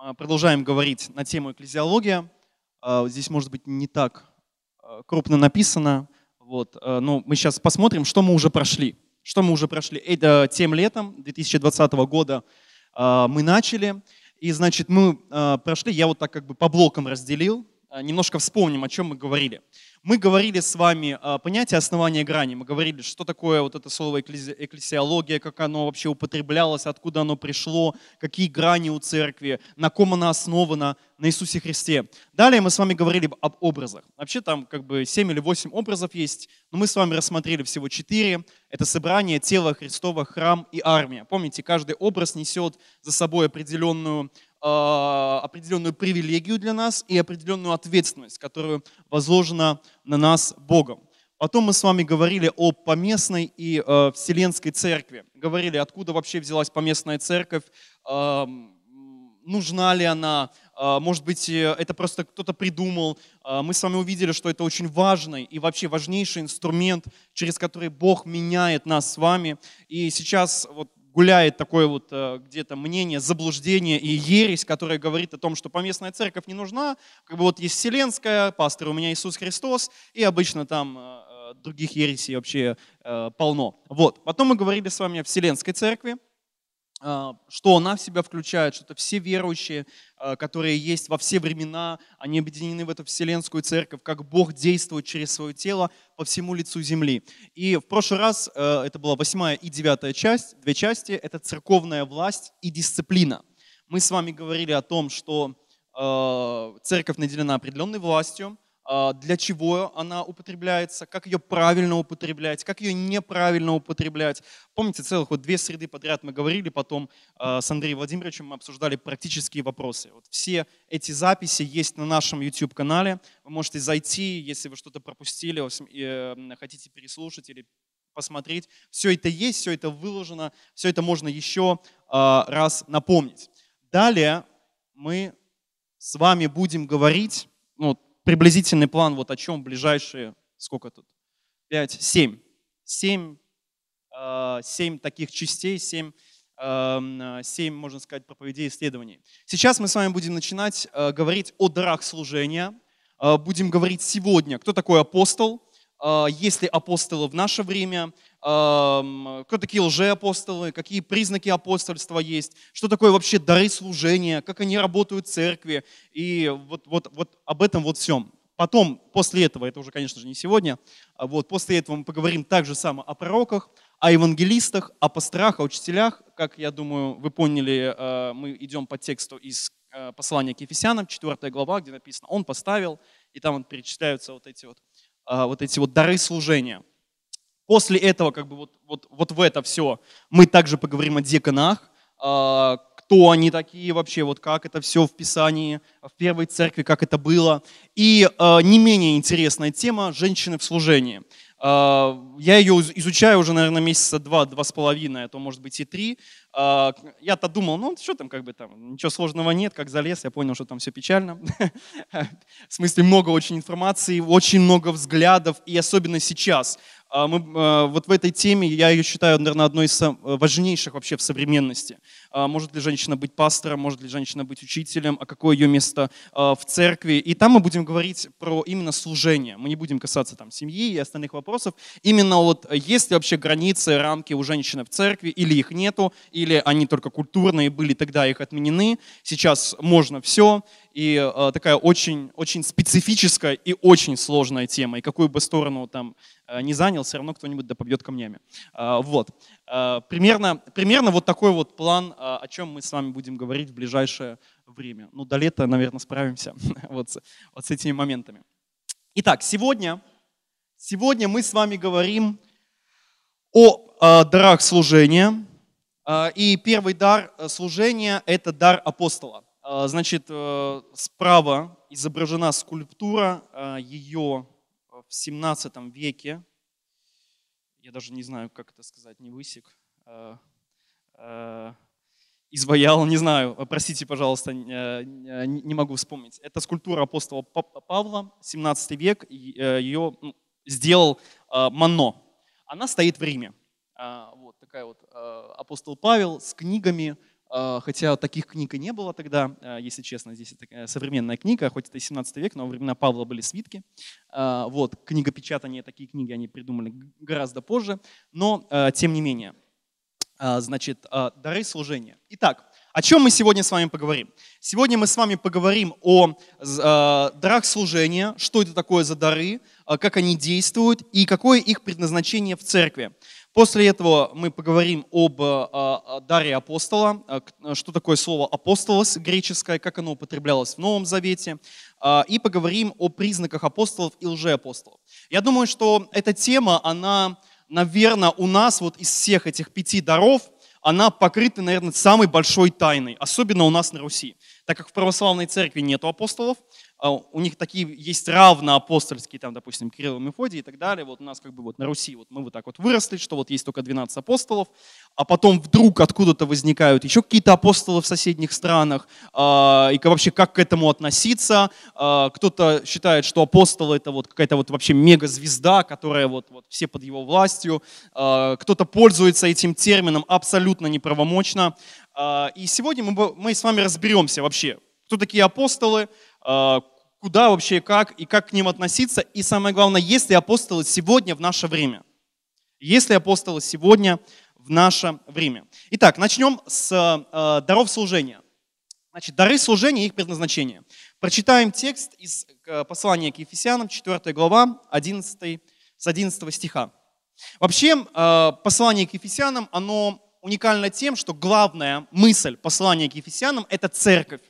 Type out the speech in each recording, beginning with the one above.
а, продолжаем говорить на тему экклезиология. А, здесь, может быть, не так а, крупно написано, вот, но мы сейчас посмотрим, что мы уже прошли. Что мы уже прошли. Это тем летом 2020 года мы начали, и, значит, мы прошли, я вот так как бы по блокам разделил, немножко вспомним, о чем мы говорили. Мы говорили с вами о понятии основания грани. Мы говорили, что такое вот это слово экклесиология, как оно вообще употреблялось, откуда оно пришло, какие грани у церкви, на ком она основана, на Иисусе Христе. Далее мы с вами говорили об образах. Вообще там как бы 7 или 8 образов есть, но мы с вами рассмотрели всего 4. Это собрание, тело Христова, храм и армия. Помните, каждый образ несет за собой определенную определенную привилегию для нас и определенную ответственность, которую возложена на нас Богом. Потом мы с вами говорили о поместной и э, вселенской церкви. Говорили, откуда вообще взялась поместная церковь, э, нужна ли она, э, может быть, э, это просто кто-то придумал. Э, мы с вами увидели, что это очень важный и вообще важнейший инструмент, через который Бог меняет нас с вами. И сейчас вот гуляет такое вот э, где-то мнение, заблуждение и ересь, которое говорит о том, что поместная церковь не нужна, как бы вот есть вселенская, пастор у меня Иисус Христос, и обычно там э, э, других ересей вообще полно. Вот. Потом мы говорили с вами о вселенской церкви, что она в себя включает, что это все верующие, а, которые есть во все времена, они объединены в эту вселенскую церковь, как Бог действует через свое тело по всему лицу земли. И в прошлый раз, э, это была восьмая и девятая часть, две части, это церковная власть и дисциплина. Мы с вами говорили о том, что церковь наделена определенной властью, а, для чего она употребляется, как ее правильно употреблять, как ее неправильно употреблять. Помните, целых вот две среды подряд мы говорили, потом а, с Андреем Владимировичем мы обсуждали практические вопросы. Вот все эти записи есть на нашем YouTube-канале. Вы можете зайти, если вы что-то пропустили, и хотите переслушать или посмотреть. Все это есть, все это выложено, все это можно еще а, раз напомнить. Далее мы с вами будем говорить, ну, приблизительный план, вот о чем ближайшие, сколько тут? Пять, семь. Семь, э, семь таких частей, семь, э, семь, можно сказать, проповедей исследований. Сейчас мы с вами будем начинать э, говорить о дарах служения. Будем говорить сегодня, кто такой апостол, есть ли апостолы в наше время, кто такие лжеапостолы, какие признаки апостольства есть, что такое вообще дары служения, как они работают в церкви, и вот, вот, вот об этом вот всем. Потом, после этого, это уже, конечно же, не сегодня, а вот после этого мы поговорим также само о пророках, о евангелистах, о пасторах, о учителях. Как, я думаю, вы поняли, э, мы идем по тексту из послания к Ефесянам, 4 глава, где написано «Он поставил», и там вот перечисляются вот эти вот, вот, эти вот дары служения – После этого, как бы вот, вот, вот в это все, мы также поговорим о деканах, а, кто они такие вообще, вот как это все в Писании, в первой церкви, как это было. И а, не менее интересная тема – женщины в служении. А, я ее изучаю уже, наверное, месяца два, два с половиной, а то, может быть, и три. Я-то думал, ну, что там, как бы там, ничего сложного нет, как залез, я понял, что там все печально. В смысле, много очень информации, очень много взглядов, и особенно сейчас – а мы, а, вот в этой теме я ее считаю, наверное, одной из важнейших вообще в современности. А, может ли женщина быть пастором, может ли женщина быть учителем, а какое ее место в церкви. И там мы будем говорить про именно служение. Мы не будем касаться там семьи и остальных вопросов. Именно вот есть ли вообще границы, рамки у женщины в церкви, или их нету, или они только культурные были, тогда их отменены. Сейчас можно все. И э, такая очень, очень специфическая и очень сложная тема. И какую бы сторону там э, не занял, все равно кто-нибудь да побьет камнями. Э, вот. Э, примерно, примерно вот такой вот план, э, о чем мы с вами будем говорить в ближайшее время. Ну, до лета, наверное, справимся вот, с, вот с этими моментами. Итак, сегодня, сегодня мы с вами говорим о э, дарах служения. Э, и первый дар служения – это дар апостола. А, значит, э, справа изображена скульптура, а, ее в 17 веке, я даже не знаю, как это сказать, не высек, а, изваял, не знаю, простите, пожалуйста, не могу вспомнить. Это скульптура апостола Павла, 17 век, э, ее ну, сделал Мано. Она стоит в Риме. Такая вот апостол Павел с книгами, а, хотя таких книг и не было тогда, а, если честно, здесь это современная книга, хоть это и 17 век, но во времена Павла были свитки. Вот, книгопечатание, такие книги они придумали гораздо позже, но тем не менее. Значит, дары служения. Итак, о чем мы сегодня с вами поговорим? Сегодня мы с вами поговорим о дарах служения, что это такое за дары, как они действуют и какое их предназначение в церкви. После этого мы поговорим об э, даре апостола, э, что такое слово апостолос греческое, как оно употреблялось в Новом Завете, э, и поговорим о признаках апостолов и лжеапостолов. Я думаю, что эта тема, она, наверное, у нас вот из всех этих пяти даров, она покрыта, наверное, самой большой тайной, особенно у нас на Руси. Так как в православной церкви нет апостолов, у них такие есть равноапостольские, там, допустим, Кирилл Мефодий и так далее. Вот у нас как бы вот на Руси вот мы вот так вот выросли, что вот есть только 12 апостолов, а потом вдруг откуда-то возникают еще какие-то апостолы в соседних странах, а, и вообще как к этому относиться. А, кто-то считает, что апостол это вот какая-то вот вообще мегазвезда, которая вот, вот все под его властью. Кто-то пользуется этим термином абсолютно неправомочно. И сегодня мы, мы с вами разберемся вообще, кто такие апостолы, а, куда вообще, как и как к ним относиться. И самое главное, есть ли апостолы сегодня в наше время? Есть ли апостолы сегодня в наше время? Итак, начнем с э, даров служения. Значит, дары служения и их предназначение. Прочитаем текст из послания к Ефесянам, 4 глава, 11, с 11 стиха. Вообще, послание к Ефесянам, оно уникально тем, что главная мысль послания к Ефесянам – это церковь.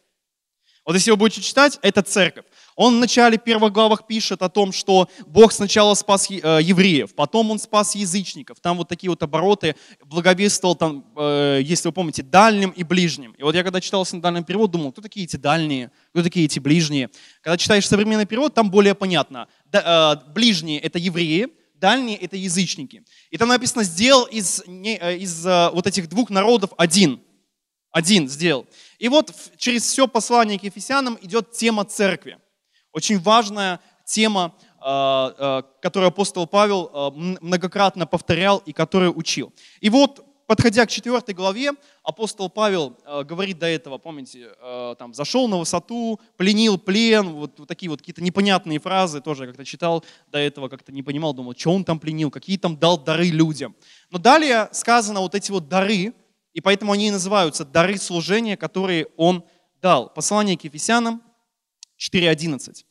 Вот если вы будете читать, это церковь. Он в начале первых главах пишет о том, что Бог сначала спас э, евреев, потом Он спас язычников. Там вот такие вот обороты, благовествовал там, э, если вы помните, дальним и ближним. И вот я когда читал синодальный перевод, думал, кто такие эти дальние, кто такие эти ближние. Когда читаешь современный перевод, там более понятно. Э, ближние – это евреи, дальние – это язычники. И там написано, сделал из, из вот этих двух народов один – один сделал. И вот через все послание к Ефесянам идет тема церкви. Очень важная тема, а, а, которую апостол Павел а, многократно повторял и которую учил. И вот, подходя к 4 главе, апостол Павел говорит до этого, помните, там, зашел на высоту, пленил плен, вот, вот такие вот какие-то непонятные фразы, тоже как-то читал до этого, как-то не понимал, думал, что он там пленил, какие там дал дары людям. Но далее сказано вот эти вот дары, и поэтому они и называются дары служения, которые он дал. Послание к Ефесянам 4.11.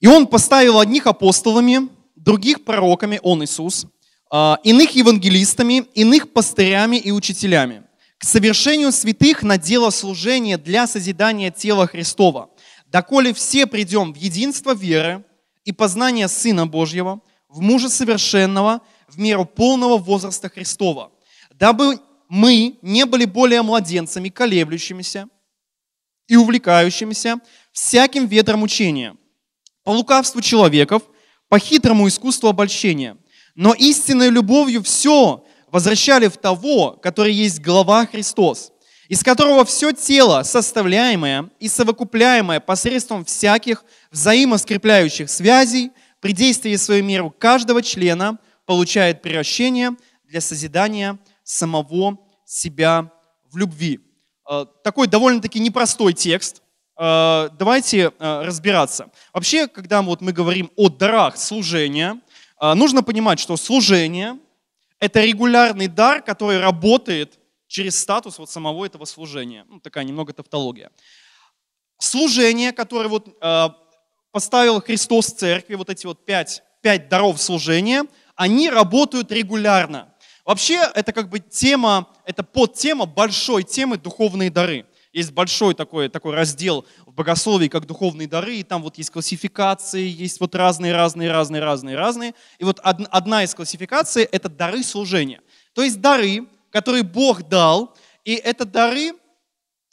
И он поставил одних апостолами, других пророками, он Иисус, а, иных евангелистами, иных пастырями и учителями, к совершению святых на дело служения для созидания тела Христова, доколе все придем в единство веры и познания Сына Божьего, в мужа совершенного, в меру полного возраста Христова, дабы мы не были более младенцами, колеблющимися и увлекающимися всяким ветром учения, по лукавству человеков, по хитрому искусству обольщения, но истинной любовью все возвращали в того, который есть глава Христос, из которого все тело, составляемое и совокупляемое посредством всяких взаимоскрепляющих связей, при действии своей меру каждого члена получает превращение для созидания самого себя в любви. Э, такой довольно-таки непростой текст. Э, давайте э, разбираться. Вообще, когда вот мы говорим о дарах служения, нужно понимать, что служение – это регулярный дар, который работает через статус вот самого этого служения. Ну, такая немного тавтология. Служение, которое вот поставил Христос в церкви, вот эти вот пять, пять даров служения, они работают регулярно. Вообще, это как бы тема, это подтема большой темы духовные дары. Есть большой такой, такой раздел в богословии, как духовные дары, и там вот есть классификации, есть вот разные, разные, разные, разные, разные. И вот одна из классификаций – это дары служения. То есть дары, которые Бог дал, и это дары,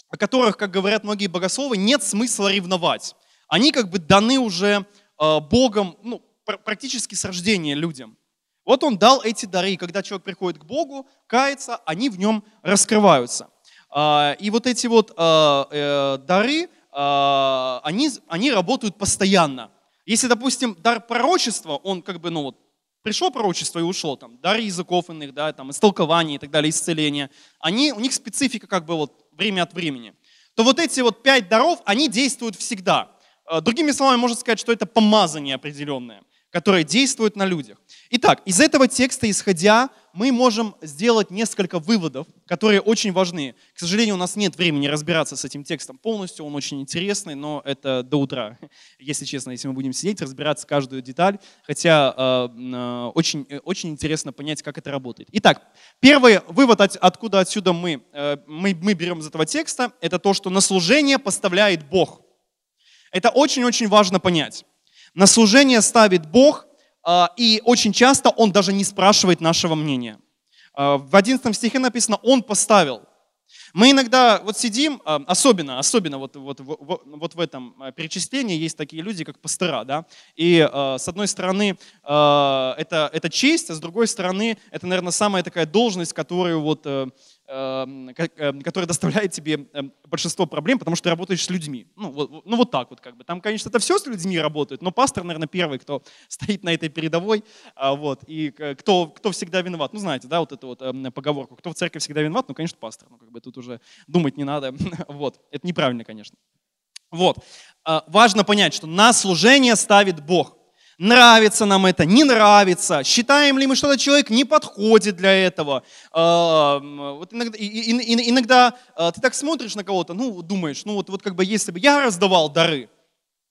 о которых, как говорят многие богословы, нет смысла ревновать. Они как бы даны уже э, Богом ну, практически с рождения людям. Вот он дал эти дары, и когда человек приходит к Богу, кается, они в нем раскрываются. А, и вот эти вот а, э, дары, а, они, они работают постоянно. Если, допустим, дар пророчества, он как бы, ну вот, Пришло пророчество и ушло, там, дары языков иных, да, там, истолкования и так далее, исцеления. Они, у них специфика как бы вот время от времени. То вот эти вот пять даров, они действуют всегда. Другими словами, можно сказать, что это помазание определенное которые действуют на людях. Итак, из этого текста исходя, мы можем сделать несколько выводов, которые очень важны. К сожалению, у нас нет времени разбираться с этим текстом полностью, он очень интересный, но это до утра, если честно, если мы будем сидеть, разбираться каждую деталь, хотя э, э, очень, э, очень интересно понять, как это работает. Итак, первый вывод, от, откуда отсюда мы, э, мы, мы берем из этого текста, это то, что на служение поставляет Бог. Это очень-очень важно понять. На служение ставит Бог, и очень часто Он даже не спрашивает нашего мнения. А, в 11 стихе написано «Он поставил». Мы иногда вот сидим, а, особенно, особенно вот, вот, вот, вот в этом перечислении есть такие люди, как пастора, да, и с одной стороны это, это честь, а с другой стороны это, наверное, самая такая должность, которую вот э, который доставляет тебе эм, большинство проблем, потому что ты работаешь с людьми. Ну вот, ну вот так вот как бы. Там, конечно, это все с людьми работает, но пастор, наверное, первый, кто стоит на этой передовой, а, вот, и кто, кто всегда виноват. Ну, знаете, да, вот эту вот поговорку, кто в церкви всегда виноват, ну, конечно, пастор. Ну, как бы тут уже думать не надо. Вот, это неправильно, конечно. Вот. А, важно понять, что на служение ставит Бог. Нравится нам это, не нравится. Считаем ли мы, что этот человек не подходит для этого? А, вот иногда, иногда а, ты так смотришь на кого-то, ну, думаешь, ну вот, вот как бы если бы я раздавал дары,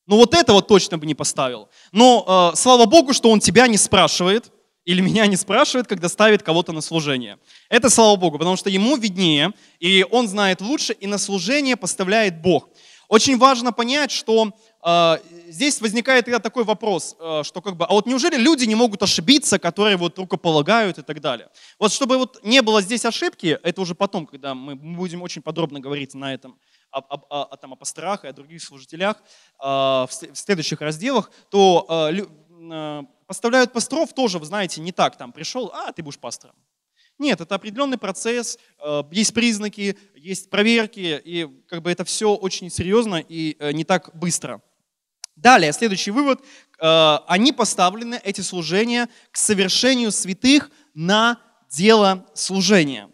ну вот этого точно бы не поставил. Но а, слава Богу, что он тебя не спрашивает, или меня не спрашивает, когда ставит кого-то на служение. Это слава Богу, потому что ему виднее, и он знает лучше, и на служение поставляет Бог. Очень важно понять, что здесь возникает тогда такой вопрос, э, что как бы, а вот неужели люди не могут ошибиться, которые вот рукополагают и так далее? Вот чтобы вот не было здесь ошибки, это уже потом, когда мы будем очень подробно говорить на этом, о, о, о, там, о пасторах и о других служителях э, в, следующих разделах, то э, э, поставляют пасторов тоже, вы знаете, не так, там пришел, а ты будешь пастором. Нет, это определенный процесс, есть признаки, есть проверки, и как бы это все очень серьезно и не так быстро. Далее, следующий вывод. Э, они поставлены, эти служения, к совершению святых на дело служения.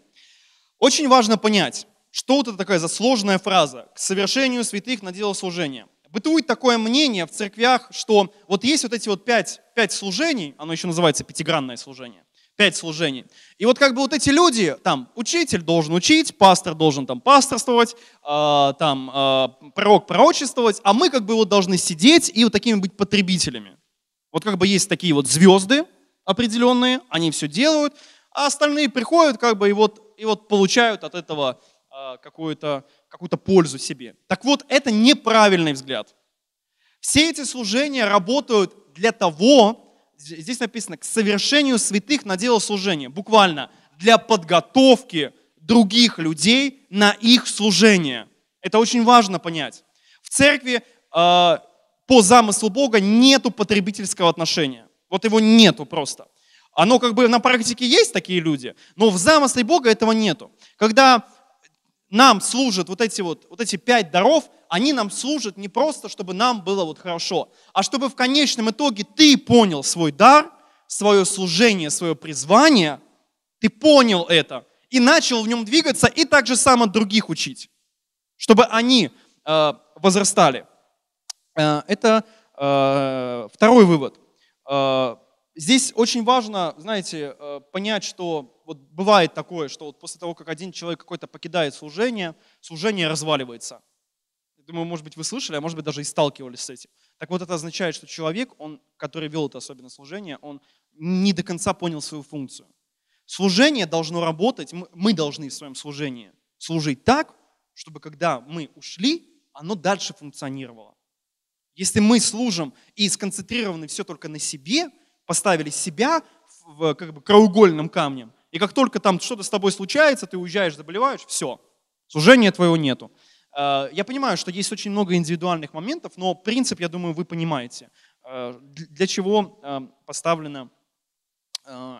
Очень важно понять, что вот это такая за сложная фраза «к совершению святых на дело служения». Бытует такое мнение в церквях, что вот есть вот эти вот пять, пять служений, оно еще называется пятигранное служение, пять служений. И вот как бы вот эти люди, там, учитель должен учить, пастор должен там пасторствовать, э, там, э, пророк пророчествовать, а мы как бы вот должны сидеть и вот такими быть потребителями. Вот как бы есть такие вот звезды определенные, они все делают, а остальные приходят как бы и вот, и вот получают от этого э, какую-то какую пользу себе. Так вот, это неправильный взгляд. Все эти служения работают для того, здесь написано, к совершению святых на дело служения. Буквально для подготовки других людей на их служение. Это очень важно понять. В церкви э, по замыслу Бога нету потребительского отношения. Вот его нету просто. Оно как бы на практике есть такие люди, но в замысле Бога этого нету. Когда нам служат вот эти вот, вот эти пять даров, они нам служат не просто, чтобы нам было вот хорошо, а чтобы в конечном итоге ты понял свой дар, свое служение, свое призвание, ты понял это и начал в нем двигаться и так же само других учить, чтобы они э, возрастали. Э, это э, второй вывод. Э, здесь очень важно, знаете, э, понять, что вот бывает такое, что вот после того, как один человек какой-то покидает служение, служение разваливается. Я думаю, может быть, вы слышали, а может быть, даже и сталкивались с этим. Так вот, это означает, что человек, он, который вел это особенно служение, он не до конца понял свою функцию. Служение должно работать, мы должны в своем служении служить так, чтобы когда мы ушли, оно дальше функционировало. Если мы служим и сконцентрированы все только на себе, поставили себя в, как бы, краеугольным камнем, и как только там что-то с тобой случается, ты уезжаешь, заболеваешь, все, служения твоего нету. Э, я понимаю, что есть очень много индивидуальных моментов, но принцип, я думаю, вы понимаете, э, для чего э, поставлены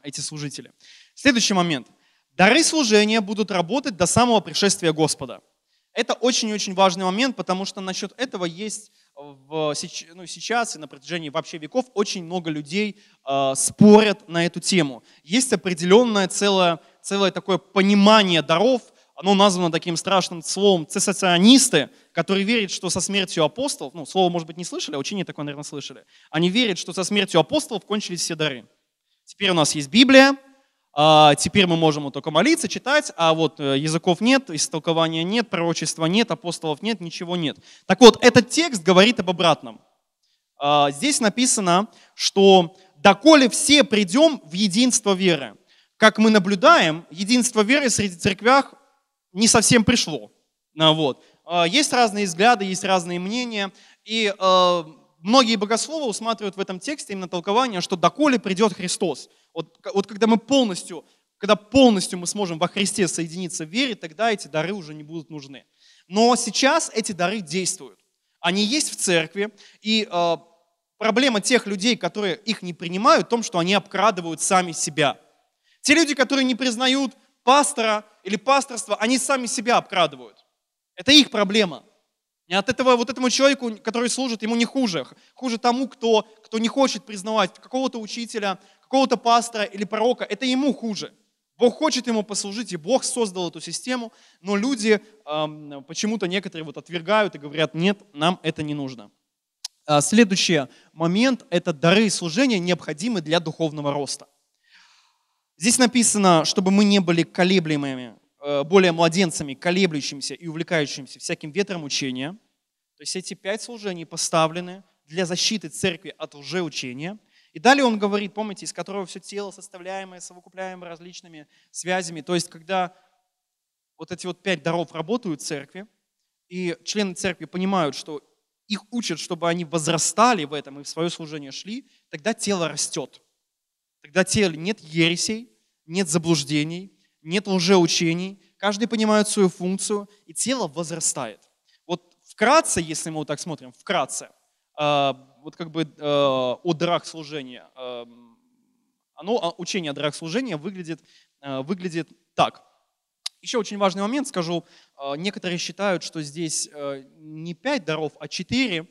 эти служители. Следующий момент. Дары служения будут работать до самого пришествия Господа. Это очень-очень важный момент, потому что насчет этого есть в, ну, сейчас и на протяжении вообще веков очень много людей э, спорят на эту тему. Есть определенное целое, целое такое понимание даров, оно названо таким страшным словом цессационисты, которые верят, что со смертью апостолов, ну, слово, может быть, не слышали, а учение такое, наверное, слышали, они верят, что со смертью апостолов кончились все дары. Теперь у нас есть Библия, а теперь мы можем только молиться, читать, а вот э, языков нет, истолкования нет, пророчества нет, апостолов нет, ничего нет. Так вот, этот текст говорит об обратном. А, здесь написано, что «доколе все придем в единство веры». Как мы наблюдаем, единство веры среди церквях не совсем пришло. А, вот. Есть разные взгляды, есть разные мнения, и многие богословы усматривают в этом тексте именно толкование, что доколе придет Христос. Вот, вот когда мы полностью, когда полностью мы сможем во Христе соединиться в вере, тогда эти дары уже не будут нужны. Но сейчас эти дары действуют. Они есть в церкви, и э, проблема тех людей, которые их не принимают, в том, что они обкрадывают сами себя. Те люди, которые не признают пастора или пасторство, они сами себя обкрадывают. Это их проблема. И от этого вот этому человеку, который служит, ему не хуже. Хуже тому, кто, кто не хочет признавать какого-то учителя, какого-то пастора или пророка. Это ему хуже. Бог хочет ему послужить, и Бог создал эту систему, но люди эм, почему-то некоторые вот отвергают и говорят, нет, нам это не нужно. А следующий момент – это дары служения, необходимы для духовного роста. Здесь написано, чтобы мы не были колеблемыми Э, более младенцами, колеблющимися и увлекающимися всяким ветром учения. То есть эти пять служений поставлены для защиты церкви от лжеучения. И далее он говорит, помните, из которого все тело составляемое, совокупляемое различными связями. То есть когда вот эти вот пять даров работают в церкви, и члены церкви понимают, что их учат, чтобы они возрастали в этом и в свое служение шли, тогда тело растет. Тогда тело нет ересей, нет заблуждений, нет лжеучений, каждый понимает свою функцию, и тело возрастает. Вот вкратце, если мы вот так смотрим, вкратце, э, вот как бы э, о дарах служения, э, оно, учение о дарах служения выглядит, выглядит так. Еще очень важный момент скажу. Некоторые считают, что здесь не пять даров, а четыре,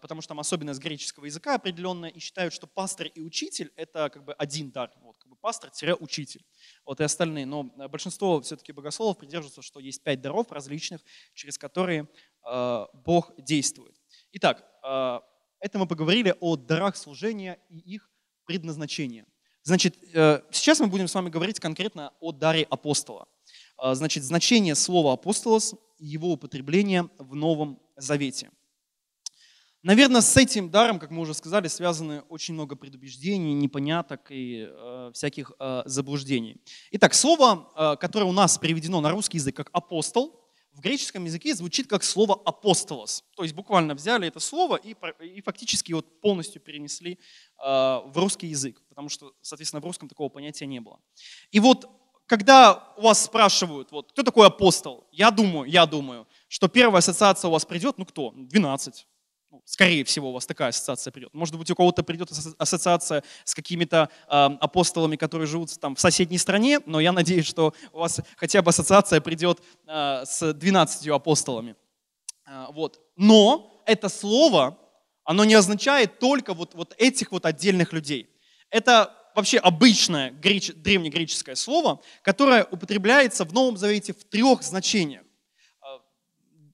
потому что там особенность греческого языка определенная, и считают, что пастор и учитель – это как бы один дар. Вот, пастор-учитель вот и остальные. Но большинство все-таки богословов придерживаются, что есть пять даров различных, через которые э, Бог действует. Итак, э, это мы поговорили о дарах служения и их предназначении. Значит, э, сейчас мы будем с вами говорить конкретно о даре апостола. Э, значит, значение слова апостолос и его употребление в Новом Завете – Наверное, с этим даром, как мы уже сказали, связаны очень много предубеждений, непоняток и э, всяких э, заблуждений. Итак, слово, э, которое у нас переведено на русский язык как апостол, в греческом языке звучит как слово апостолос. То есть буквально взяли это слово и, и фактически вот полностью перенесли э, в русский язык, потому что, соответственно, в русском такого понятия не было. И вот когда у вас спрашивают, вот, кто такой апостол, я думаю, я думаю, что первая ассоциация у вас придет, ну кто? 12 ну, скорее всего, у вас такая ассоциация придет. Может быть, у кого-то придет ассоциация с какими-то э, апостолами, которые живут там в соседней стране, но я надеюсь, что у вас хотя бы ассоциация придет э, с 12 апостолами. Э, вот. Но это слово, оно не означает только вот, вот этих вот отдельных людей. Это вообще обычное греч, древнегреческое слово, которое употребляется в Новом Завете в трех значениях.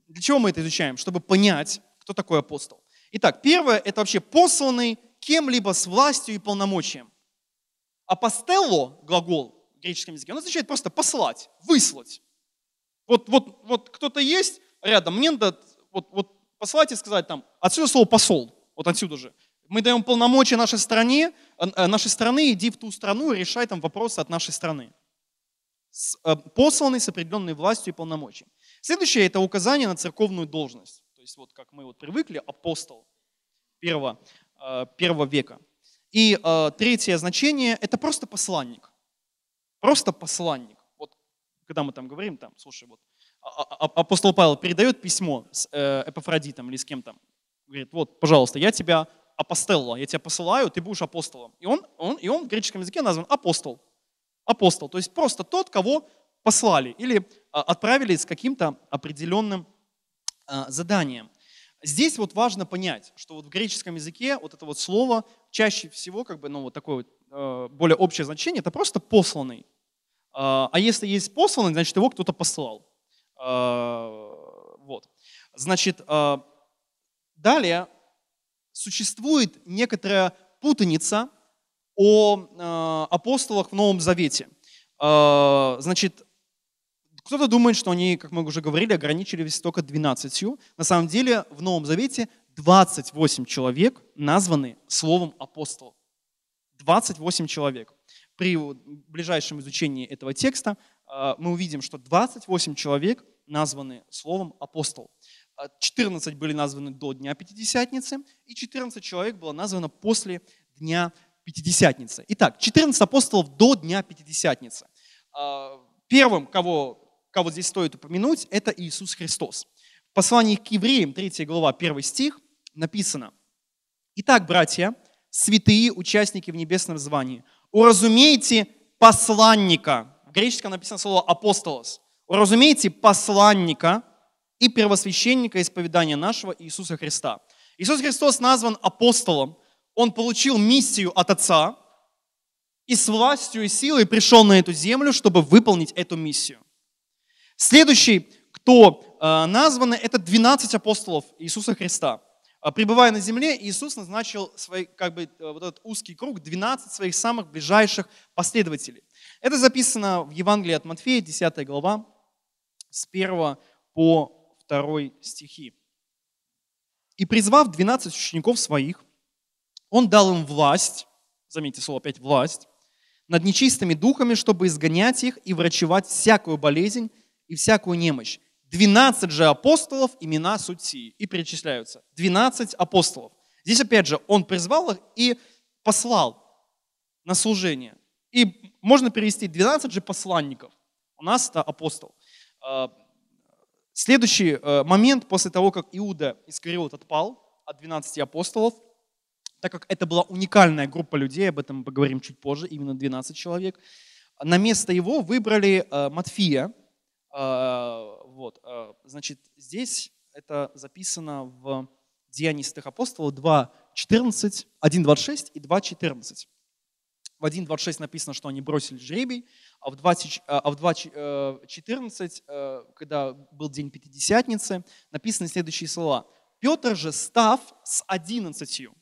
Для чего мы это изучаем? Чтобы понять, кто такой апостол? Итак, первое – это вообще посланный кем-либо с властью и полномочием. Апостелло, глагол в греческом языке, он означает просто послать, выслать. Вот, вот, вот кто-то есть рядом, мне надо вот, вот послать и сказать там, отсюда слово посол, вот отсюда же. Мы даем полномочия нашей стране, э, нашей страны, иди в ту страну и решай там вопросы от нашей страны. Э, посланный с определенной властью и полномочием. Следующее – это указание на церковную должность. То есть вот как мы вот привыкли, апостол первого, э, первого века. И э, третье значение – это просто посланник. Просто посланник. Вот когда мы там говорим, там, слушай, вот а, а, а, апостол Павел передает письмо с э, Эпофродитом или с кем-то. Говорит, вот, пожалуйста, я тебя апостелла, я тебя посылаю, ты будешь апостолом. И он, он, и он в греческом языке назван апостол. Апостол, то есть просто тот, кого послали или отправили с каким-то определенным заданием. Здесь вот важно понять, что вот в греческом языке вот это вот слово чаще всего как бы, ну, вот такое вот, более общее значение, это просто посланный. А если есть посланный, значит его кто-то послал. Вот. Значит, далее существует некоторая путаница о э, апостолах в Новом Завете. Э, значит, кто-то думает, что они, как мы уже говорили, ограничились только 12. На самом деле в Новом Завете 28 человек названы словом апостол. 28 человек. При ближайшем изучении этого текста э, мы увидим, что 28 человек названы словом апостол. 14 были названы до Дня Пятидесятницы, и 14 человек было названо после Дня Пятидесятницы. Итак, 14 апостолов до Дня Пятидесятницы. А, первым, кого, кого здесь стоит упомянуть, это Иисус Христос. В послании к евреям, 3 глава, 1 стих, написано, «Итак, братья, святые участники в небесном звании, уразумейте посланника». В греческом написано слово «апостолос». Уразумейте посланника, и первосвященника исповедания нашего Иисуса Христа. Иисус Христос назван апостолом, он получил миссию от Отца и с властью и силой пришел на эту землю, чтобы выполнить эту миссию. Следующий, кто э, названы, это 12 апостолов Иисуса Христа. Э, пребывая на земле, Иисус назначил свой, как бы, э, вот этот узкий круг, 12 своих самых ближайших последователей. Это записано в Евангелии от Матфея, 10 глава, с 1 по 2 стихи. «И призвав 12 учеников своих, он дал им власть, заметьте слово опять власть, над нечистыми духами, чтобы изгонять их и врачевать всякую болезнь и всякую немощь. 12 же апостолов, имена суть сии. И перечисляются. 12 апостолов. Здесь опять же, он призвал их и послал на служение. И можно перевести 12 же посланников. У нас это апостол. А, Следующий э, момент после того, как Иуда Искариот отпал от 12 апостолов, так как это была уникальная группа людей, об этом мы поговорим чуть позже, именно 12 человек, на место его выбрали э, Матфия. Э, вот, значит, здесь это записано в Деянии святых апостолов 2.14, 1.26 и 2.14. В 1.26 написано, что они бросили жребий, а в 2.14, а в 2.14, э, когда был день Пятидесятницы, написаны следующие слова. «Петр же, став с одиннадцатью».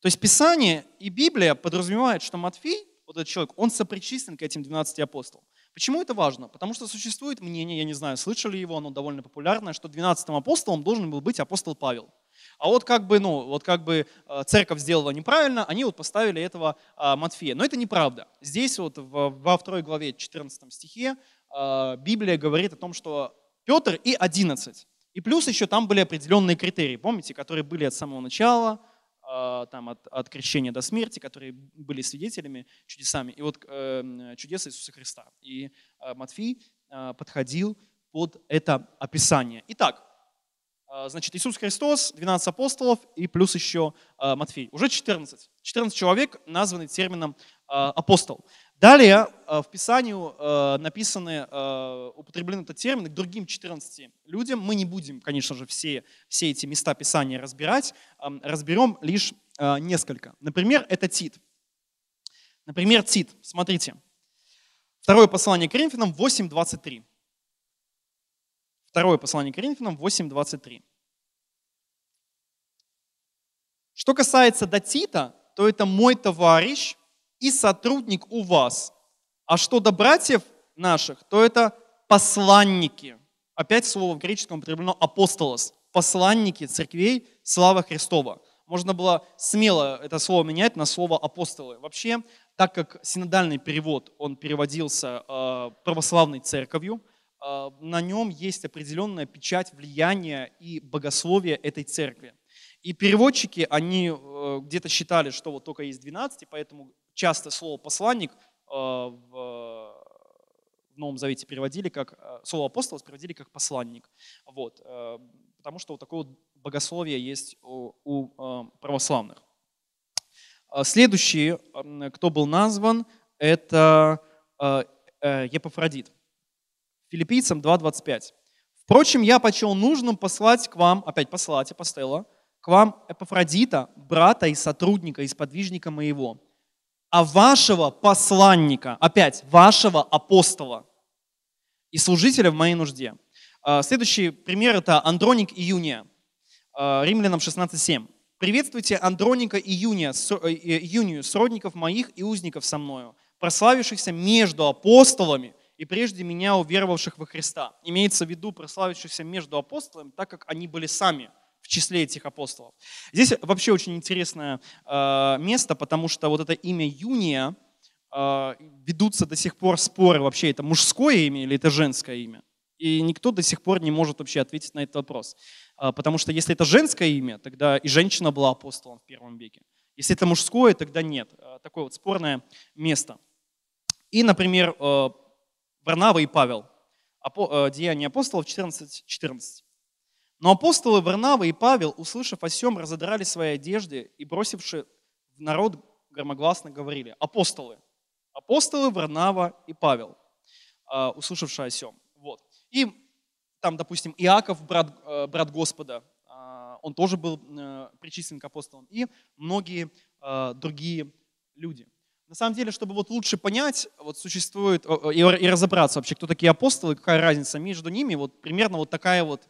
То есть Писание и Библия подразумевают, что Матфей, вот этот человек, он сопричислен к этим 12 апостолам. Почему это важно? Потому что существует мнение, я не знаю, слышали его, оно довольно популярное, что 12 апостолом должен был быть апостол Павел. А вот как бы, ну, вот как бы э, церковь сделала неправильно, они вот поставили этого а, Матфея. Но это неправда. Здесь вот во второй главе 14 стихе а, Библия говорит о том, что Петр и 11. И плюс еще там были определенные критерии, помните, которые были от самого начала, там, от, от крещения до смерти, которые были свидетелями, чудесами, и вот э, чудеса Иисуса Христа. И Матфей подходил под это описание. Итак, а, значит, Иисус Христос, 12 апостолов и плюс еще а, Матфей. Уже 14. 14 человек названы термином а, апостол. Далее в Писании написаны, употреблены этот термин к другим 14 людям. Мы не будем, конечно же, все, все эти места Писания разбирать. Разберем лишь несколько. Например, это Тит. Например, Тит. Смотрите. Второе послание к Коринфянам 8.23. Второе послание к Коринфянам 8.23. Что касается до Тита, то это мой товарищ и сотрудник у вас. А что до братьев наших, то это посланники. Опять слово в греческом употреблено апостолос. Посланники церквей, слава Христова. Можно было смело это слово менять на слово апостолы. Вообще, так как синодальный перевод, он переводился э, православной церковью, а, на нем есть определенная печать влияния и богословия этой церкви. И переводчики, они э, где-то считали, что вот только есть 12, и поэтому часто слово «посланник» э, в Новом Завете переводили как, э, слово «апостол» переводили как «посланник». Вот, потому что вот такое вот богословие есть у, у православных. Следующий, кто был назван, это Епафродит. Филиппийцам 2.25. Впрочем, я почел нужным послать к вам, опять послать апостела, к вам Эпофродита, брата и сотрудника, и сподвижника моего, а вашего посланника, опять, вашего апостола и служителя в моей нужде. А, следующий пример – это Андроник и Юния, а, Римлянам 16.7. «Приветствуйте Андроника и Юния, Юнию, сродников моих и узников со мною, прославившихся между апостолами и прежде меня уверовавших во Христа. Имеется в виду прославившихся между апостолами, так как они были сами в числе этих апостолов. Здесь вообще очень интересное э, место, потому что вот это имя Юния, э, ведутся до сих пор споры, вообще это мужское имя или это женское имя. И никто до сих пор не может вообще ответить на этот вопрос. Э, потому что если это женское имя, тогда и женщина была апостолом в первом веке. Если это мужское, тогда нет. Э, такое вот спорное место. И, например, э, Варнава и Павел. Э, Деяния апостолов 14.14. 14. Но апостолы Варнава и Павел, услышав о сем, разодрали свои одежды и, бросивши в народ, громогласно говорили. Апостолы. Апостолы Варнава и Павел, э, услышавшие о сем. Вот. И там, допустим, Иаков, брат, э, брат Господа, он тоже был причислен к апостолам, и многие другие люди. На самом деле, чтобы вот лучше понять, вот существует и, разобраться вообще, кто такие апостолы, какая разница между ними, вот примерно вот такая вот, а,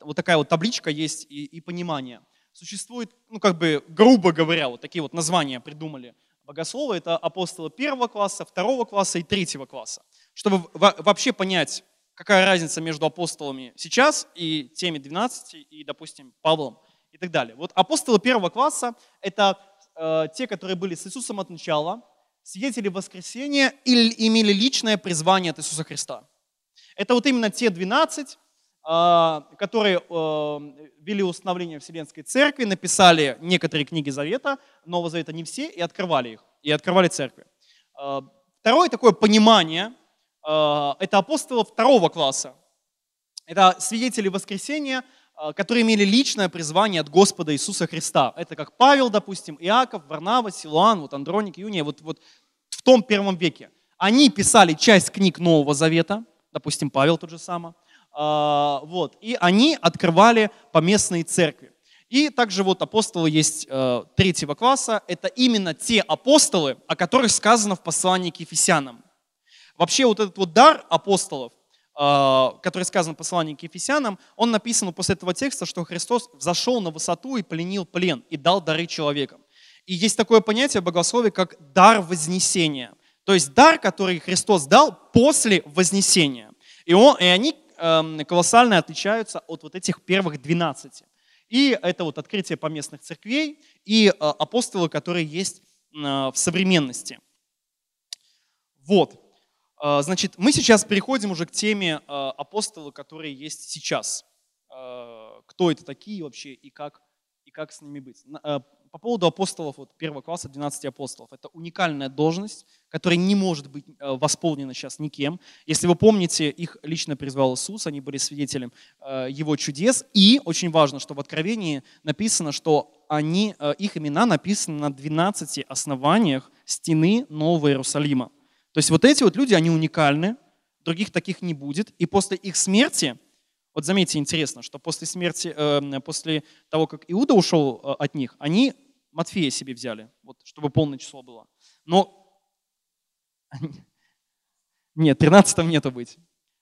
вот такая вот табличка есть и, и понимание. Существует, ну как бы, грубо говоря, вот такие вот названия придумали богословы. Это апостолы первого класса, второго класса и третьего класса. Чтобы вообще понять, какая разница между апостолами сейчас и теми 12, и, допустим, Павлом и так далее. Вот апостолы первого класса – это э, те, которые были с Иисусом от начала, свидетели воскресения или имели личное призвание от Иисуса Христа. Это вот именно те 12, а, которые а, вели установление Вселенской Церкви, написали некоторые книги Завета, Нового Завета не все, и открывали их, и открывали церкви. А, второе такое понимание – это апостолы второго класса. Это свидетели воскресения, которые имели личное призвание от Господа Иисуса Христа. Это как Павел, допустим, Иаков, Варнава, Силуан, вот Андроник, Юния, вот, вот в том первом веке. Они писали часть книг Нового Завета, допустим, Павел тот же самый, а, вот, и они открывали поместные церкви. И также вот апостолы есть э, третьего класса. Это именно те апостолы, о которых сказано в послании к Ефесянам. Вообще вот этот вот дар апостолов, э, который сказан в послании к Ефесянам, он написан после этого текста, что Христос взошел на высоту и пленил плен и дал дары человекам. И есть такое понятие в богословии, как дар вознесения. То есть дар, который Христос дал после вознесения. И, он, и они колоссально отличаются от вот этих первых 12. И это вот открытие поместных церквей и э, апостолы, которые есть э, в современности. Вот. Э, значит, мы сейчас переходим уже к теме апостолы, которые есть сейчас. Кто это такие вообще и как, и как с ними быть. По поводу апостолов, вот первого класса, 12 апостолов, это уникальная должность, которая не может быть э, восполнена сейчас никем. Если вы помните, их лично призвал Иисус, они были свидетелем э, его чудес. И очень важно, что в Откровении написано, что они, э, их имена написаны на 12 основаниях стены Нового Иерусалима. То есть вот эти вот люди, они уникальны, других таких не будет. И после их смерти вот заметьте, интересно, что после смерти, э, после того, как Иуда ушел от них, они Матфея себе взяли, вот, чтобы полное число было. Но нет, 13 нету быть.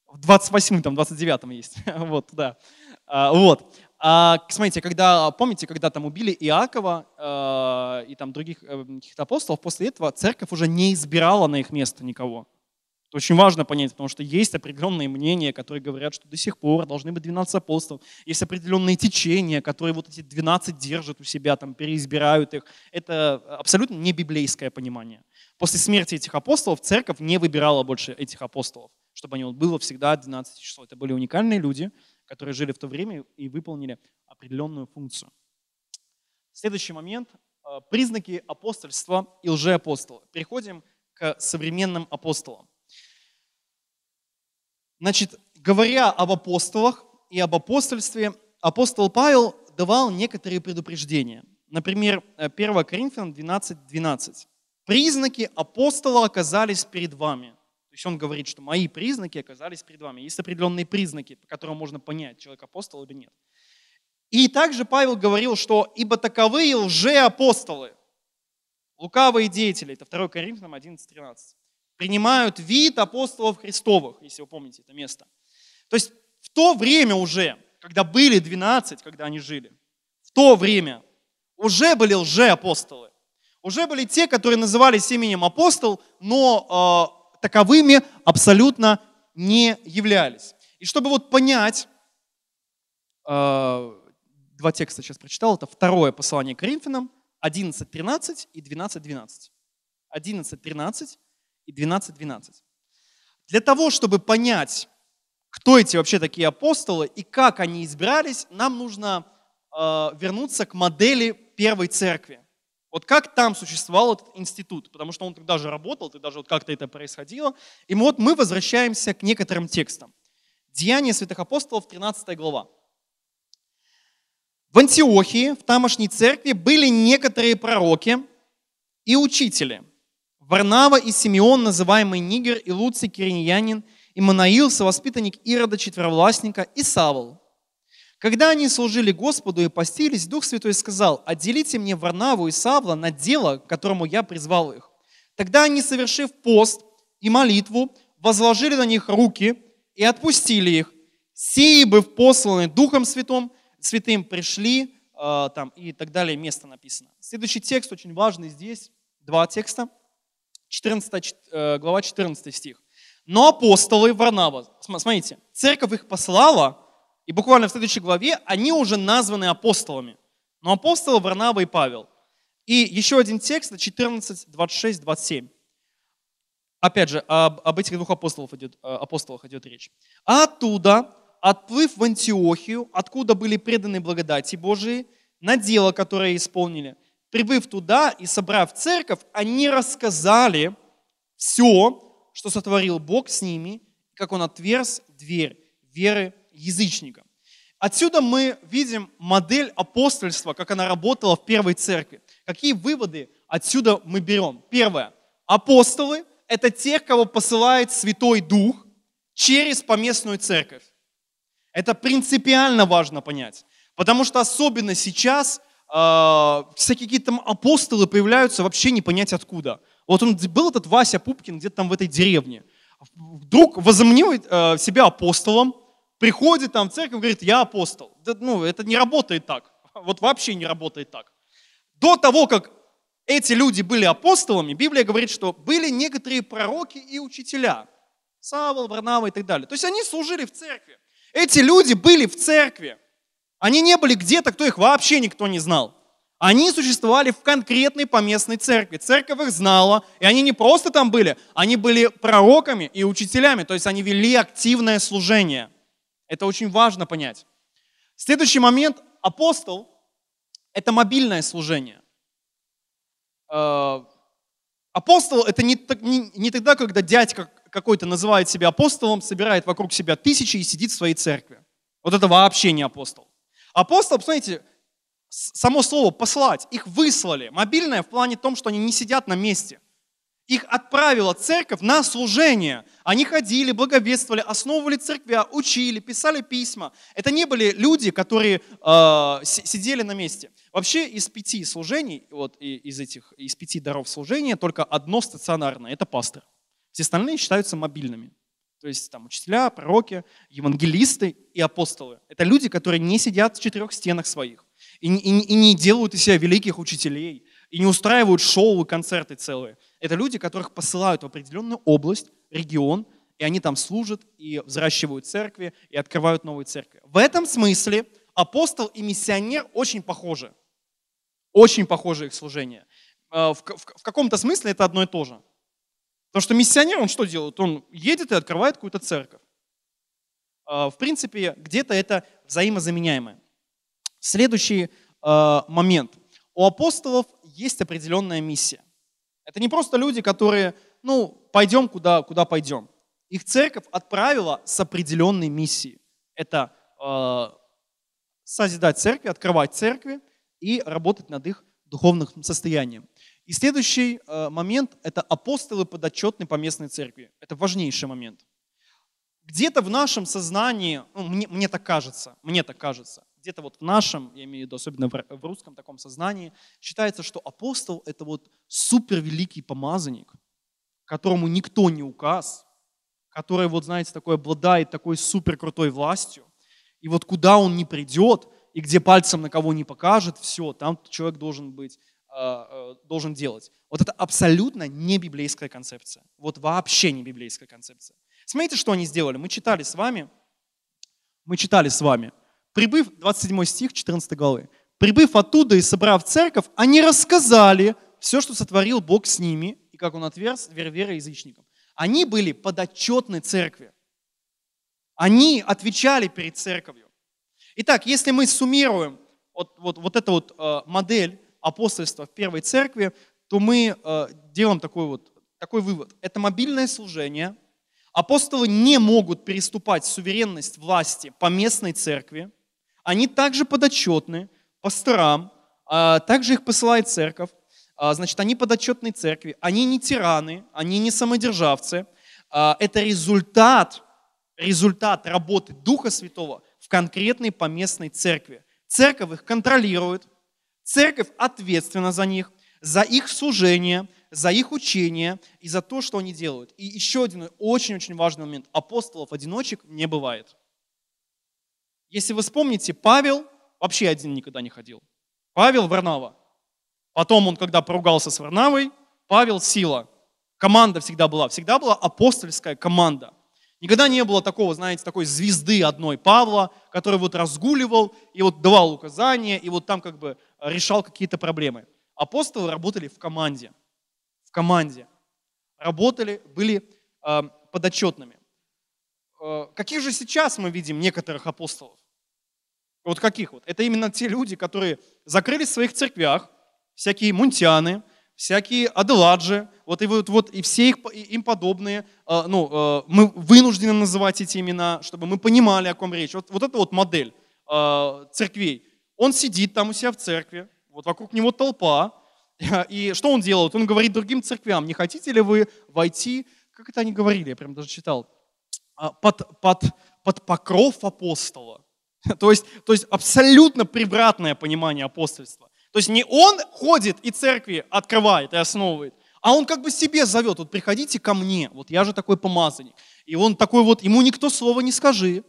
В 28 там, 29 есть. вот, да. А, вот. А, смотрите, когда, помните, когда там убили Иакова э, и там других э, каких-то апостолов, после этого церковь уже не избирала на их место никого. Это очень важно понять, потому что есть определенные мнения, которые говорят, что до сих пор должны быть 12 апостолов. Есть определенные течения, которые вот эти 12 держат у себя, там, переизбирают их. Это абсолютно не библейское понимание. После смерти этих апостолов церковь не выбирала больше этих апостолов, чтобы они вот было всегда 12 число. Это были уникальные люди, которые жили в то время и выполнили определенную функцию. Следующий момент – признаки апостольства и лжеапостола. Переходим к современным апостолам. Значит, говоря об апостолах и об апостольстве, апостол Павел давал некоторые предупреждения. Например, 1 э, Коринфянам 12.12. 12. «Признаки апостола оказались перед вами». То есть он говорит, что мои признаки оказались перед вами. Есть определенные признаки, по которым можно понять, человек апостол или нет. И также Павел говорил, что «ибо таковые лжеапостолы, лукавые деятели», это 2 Коринфянам 11.13, принимают вид апостолов Христовых, если вы помните это место. То есть в то время уже, когда были 12, когда они жили, в то время уже были лжеапостолы. Уже были те, которые назывались именем апостол, но э, таковыми абсолютно не являлись. И чтобы вот понять, э, два текста сейчас прочитал, это второе послание к Коринфянам, 11.13 и 12.12. 11.13 и 12.12. Для того, чтобы понять, кто эти вообще такие апостолы и как они избирались, нам нужно э, вернуться к модели первой церкви. Вот как там существовал этот институт, потому что он тогда же работал, тогда же вот как-то это происходило. И вот мы возвращаемся к некоторым текстам. Деяния святых апостолов, 13 глава. В Антиохии, в тамошней церкви, были некоторые пророки и учители. Варнава и Симеон, называемый Нигер, и Луций Кириньянин, и Манаил, совоспитанник Ирода, четверовластника, и Савол. Когда они служили Господу и постились, Дух Святой сказал, «Отделите мне Варнаву и Савла на дело, к которому я призвал их». Тогда они, совершив пост и молитву, возложили на них руки и отпустили их. Сии, быв посланы Духом Святым, Святым пришли, э, там, и так далее, место написано. Следующий текст очень важный здесь, два текста, 14, э, глава 14 стих. Но апостолы Варнава, смотрите, церковь их послала, и буквально в следующей главе они уже названы апостолами. Но апостолы Варнава и Павел. И еще один текст, 14, 26, 27. Опять же, об, об этих двух апостолах идет, э, апостолах идет речь. А оттуда, отплыв в Антиохию, откуда были преданы благодати Божией, на дело, которое исполнили, прибыв туда и собрав церковь, они рассказали все, что сотворил Бог с ними, как Он отверз дверь веры язычникам. Отсюда мы видим модель апостольства, как она работала в первой церкви. Какие выводы отсюда мы берем? Первое. Апостолы – это те, кого посылает Святой Дух через поместную церковь. Это принципиально важно понять. Потому что особенно сейчас всякие какие-то апостолы появляются вообще не понять откуда. Вот он был этот Вася Пупкин где-то там в этой деревне. Вдруг возомнил э, себя апостолом, приходит там в церковь и говорит, я апостол. Да, ну, это не работает так. Вот вообще не работает так. До того, как эти люди были апостолами, Библия говорит, что были некоторые пророки и учителя. Савол, Варнава и так далее. То есть они служили в церкви. Эти люди были в церкви. Они не были где-то, кто их вообще никто не знал. Они существовали в конкретной поместной церкви. Церковь их знала, и они не просто там были, они были пророками и учителями, то есть они вели активное служение. Это очень важно понять. Следующий момент. Апостол – это мобильное служение. Э, апостол – это не, тогда, когда дядька какой-то называет себя апостолом, собирает вокруг себя тысячи и сидит в своей церкви. Вот это вообще не апостол. Апостол, посмотрите, само слово «послать», их выслали. Мобильное в плане том, что они не сидят на месте – их отправила церковь на служение. Они ходили, благовествовали, основывали церквя, учили, писали письма. Это не были люди, которые э, сидели на месте. Вообще из пяти служений, вот из этих, из пяти даров служения, только одно стационарное – это пастор. Все остальные считаются мобильными. То есть там учителя, пророки, евангелисты и апостолы. Это люди, которые не сидят в четырех стенах своих и, и, и не делают из себя великих учителей, и не устраивают шоу и концерты целые. Это люди, которых посылают в определенную область, регион, и они там служат и взращивают церкви, и открывают новые церкви. В этом смысле апостол и миссионер очень похожи. Очень похожи их служение. Э, в, в, в каком-то смысле это одно и то же. Потому что миссионер, он что делает? Он едет и открывает какую-то церковь. Э, в принципе, где-то это взаимозаменяемое. Следующий э, момент. У апостолов есть определенная миссия. Это не просто люди, которые, ну, пойдем куда, куда пойдем. Их церковь отправила с определенной миссией. Это э, созидать церкви, открывать церкви и работать над их духовным состоянием. И следующий э, момент – это апостолы подотчетны по местной церкви. Это важнейший момент. Где-то в нашем сознании, ну, мне, мне так кажется, мне так кажется, где-то вот в нашем, я имею в виду особенно в русском таком сознании, считается, что апостол – это вот супервеликий помазанник, которому никто не указ, который, вот знаете, такой обладает такой супер крутой властью. И вот куда он не придет, и где пальцем на кого не покажет, все, там человек должен быть, должен делать. Вот это абсолютно не библейская концепция. Вот вообще не библейская концепция. Смотрите, что они сделали. Мы читали с вами, мы читали с вами, прибыв, 27 стих 14 главы, прибыв оттуда и собрав церковь, они рассказали все, что сотворил Бог с ними, и как он отверз вере язычникам. Они были подотчетны церкви. Они отвечали перед церковью. Итак, если мы суммируем вот, вот, вот эту вот э, модель апостольства в первой церкви, то мы э, делаем такой вот такой вывод. Это мобильное служение. Апостолы не могут переступать суверенность власти по местной церкви. Они также подотчетны пасторам, а также их посылает церковь. А, значит, они подотчетны церкви, они не тираны, они не самодержавцы. А, это результат, результат работы Духа Святого в конкретной поместной церкви. Церковь их контролирует, церковь ответственна за них, за их служение, за их учение и за то, что они делают. И еще один очень-очень важный момент. Апостолов-одиночек не бывает. Если вы вспомните, Павел вообще один никогда не ходил. Павел Варнава. Потом он, когда поругался с Варнавой, Павел сила. Команда всегда была. Всегда была апостольская команда. Никогда не было такого, знаете, такой звезды одной Павла, который вот разгуливал и вот давал указания, и вот там как бы решал какие-то проблемы. Апостолы работали в команде. В команде. Работали, были э, подотчетными. Э, каких же сейчас мы видим некоторых апостолов? Вот каких вот? Это именно те люди, которые закрылись в своих церквях, всякие мунтяны, всякие аделаджи, вот и, вот, вот, и все их, им подобные, э, ну, э, мы вынуждены называть эти имена, чтобы мы понимали, о ком речь. Вот, вот это вот модель э, церквей. Он сидит там у себя в церкви, вот вокруг него толпа, и что он делает? Он говорит другим церквям, не хотите ли вы войти, как это они говорили, я прям даже читал, под, под, под покров апостола. То есть, то есть абсолютно превратное понимание апостольства. То есть не он ходит и церкви открывает и основывает, а он как бы себе зовет, вот приходите ко мне, вот я же такой помазанник. И он такой вот, ему никто слова не скажи.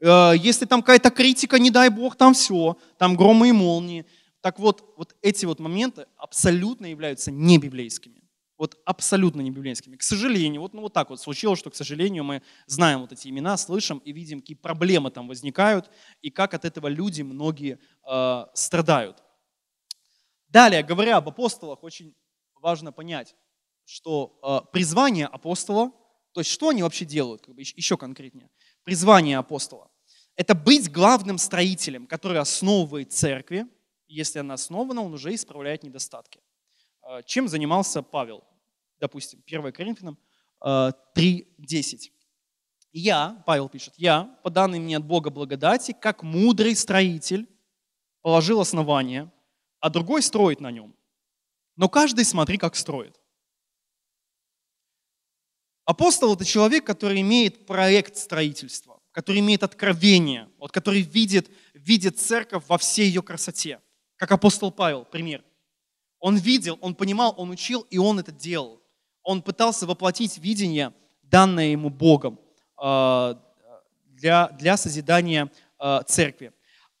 Э, если там какая-то критика, не дай бог, там все, там громы и молнии. Так вот, вот эти вот моменты абсолютно являются не библейскими. Вот абсолютно не библейскими. К сожалению, вот, ну вот так вот случилось, что, к сожалению, мы знаем вот эти имена, слышим и видим, какие проблемы там возникают, и как от этого люди многие э, страдают. Далее, говоря об апостолах, очень важно понять, что э, призвание апостола, то есть что они вообще делают, как бы еще конкретнее. Призвание апостола – это быть главным строителем, который основывает церкви. Если она основана, он уже исправляет недостатки. Э, чем занимался Павел? Допустим, 1 Коринфянам э, 3.10. Я, Павел пишет, я, по данной мне от Бога благодати, как мудрый строитель, положил основание – а другой строит на нем. Но каждый смотри, как строит. Апостол – это человек, который имеет проект строительства, который имеет откровение, вот, который видит, видит церковь во всей ее красоте. Как апостол Павел, пример. Он видел, он понимал, он учил, и он это делал. Он пытался воплотить видение, данное ему Богом а, для, для созидания а, церкви.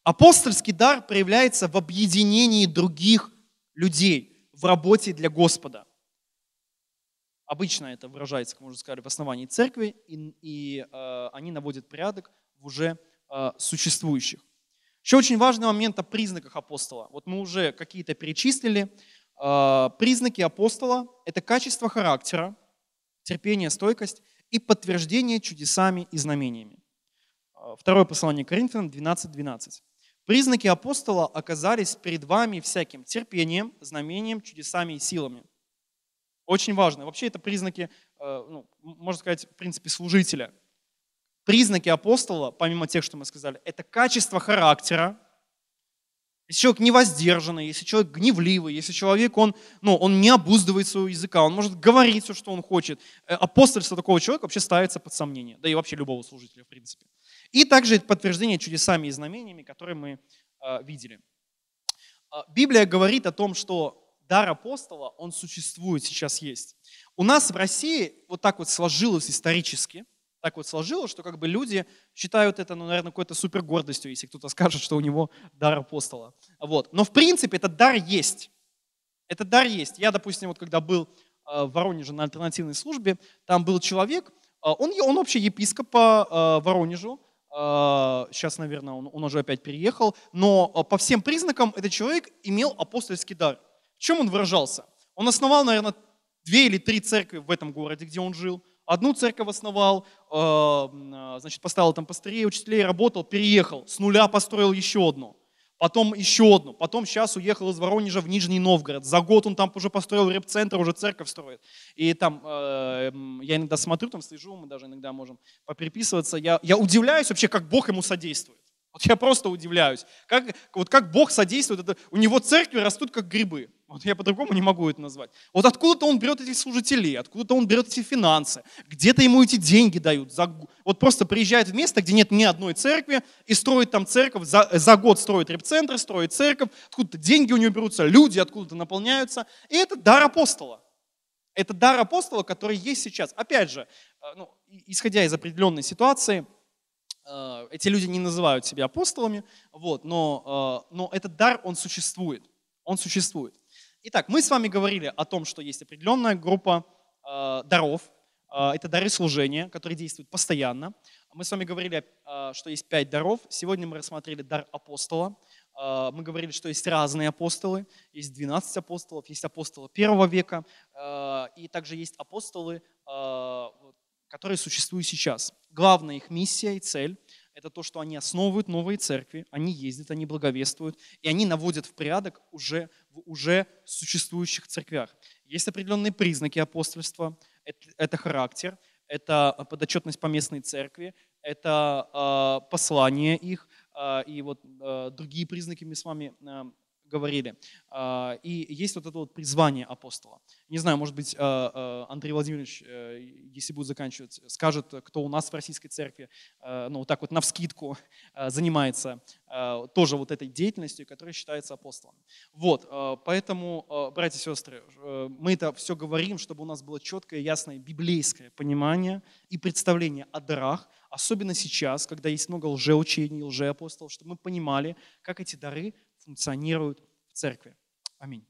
Апостольский дар проявляется в объединении других людей в работе для Господа. Обычно это выражается, как мы уже сказали, в основании церкви, и, и э, они наводят порядок в уже э, существующих. Еще очень важный момент о признаках апостола. Вот мы уже какие-то перечислили. Э, признаки апостола – это качество характера, терпение, стойкость и подтверждение чудесами и знамениями. Э, второе послание Коринфянам 12.12. 12. Признаки апостола оказались перед вами всяким терпением, знамением, чудесами и силами. Очень важно. Вообще это признаки, э, ну, можно сказать, в принципе, служителя. Признаки апостола, помимо тех, что мы сказали, это качество характера, Если человек невоздержанный, если человек гневливый, если человек, он, ну, он не обуздывает своего языка, он может говорить все, что он хочет, э, апостольство такого человека вообще ставится под сомнение, да и вообще любого служителя, в принципе. И также подтверждение чудесами и знамениями, которые мы э, видели. А, Библия говорит о том, что дар апостола, он существует, сейчас есть. У нас в России вот так вот сложилось исторически – так вот сложилось, что как бы люди считают это, ну, наверное, какой-то супер гордостью, если кто-то скажет, что у него дар апостола. Вот. Но в принципе этот дар есть. Этот дар есть. Я, допустим, вот когда был э, в Воронеже на альтернативной службе, там был человек, он, он вообще епископ по Воронежу, сейчас, наверное, он, он уже опять переехал, но по всем признакам этот человек имел апостольский дар. В чем он выражался? Он основал, наверное, две или три церкви в этом городе, где он жил. Одну церковь основал, э, значит, поставил там пастырей, учителей, работал, переехал, с нуля построил еще одну. Потом еще одну. Потом сейчас уехал из Воронежа в Нижний Новгород. За год он там уже построил реп-центр, уже церковь строит. И там, э, я иногда смотрю, там слежу, мы даже иногда можем попереписываться. Я, я удивляюсь вообще, как Бог ему содействует. Вот я просто удивляюсь. Как, вот как Бог содействует, это, у него церкви растут как грибы. Вот я по-другому не могу это назвать. Вот откуда-то он берет эти служителей, откуда-то он берет эти финансы, где-то ему эти деньги дают. За, вот просто приезжает в место, где нет ни одной церкви, и строит там церковь, за, за год строит репцентр, строит церковь, откуда-то деньги у него берутся, люди откуда-то наполняются. И это дар апостола. Это дар апостола, который есть сейчас. Опять же, э, ну, исходя из определенной ситуации – эти люди не называют себя апостолами, вот, но, э, но этот дар, он существует. Он существует. Итак, мы с вами говорили о том, что есть определенная группа э, даров, это дары служения, которые действуют постоянно. Мы с вами говорили, что есть пять даров. Сегодня мы рассмотрели дар апостола. Мы говорили, что есть разные апостолы. Есть 12 апостолов, есть апостолы первого века. И также есть апостолы которые существуют сейчас. Главная их миссия и цель – это то, что они основывают новые церкви, они ездят, они благовествуют, и они наводят в порядок уже в уже существующих церквях. Есть определенные признаки апостольства, это, характер, это подотчетность по местной церкви, это э, послание их, э, и вот э, другие признаки мы с вами говорили. А, и есть вот это вот призвание апостола. Не знаю, может быть, а, а, Андрей Владимирович, э, если будет заканчивать, скажет, кто у нас в российской церкви, э, ну, вот так вот навскидку э, занимается тоже вот этой деятельностью, которая считается апостолом. Вот, поэтому, братья и сестры, мы это все говорим, чтобы у нас было четкое, ясное библейское понимание и представление о дарах, особенно сейчас, когда есть много лжеучений, лжеапостолов, чтобы мы понимали, как эти дары функционируют в церкви. Аминь.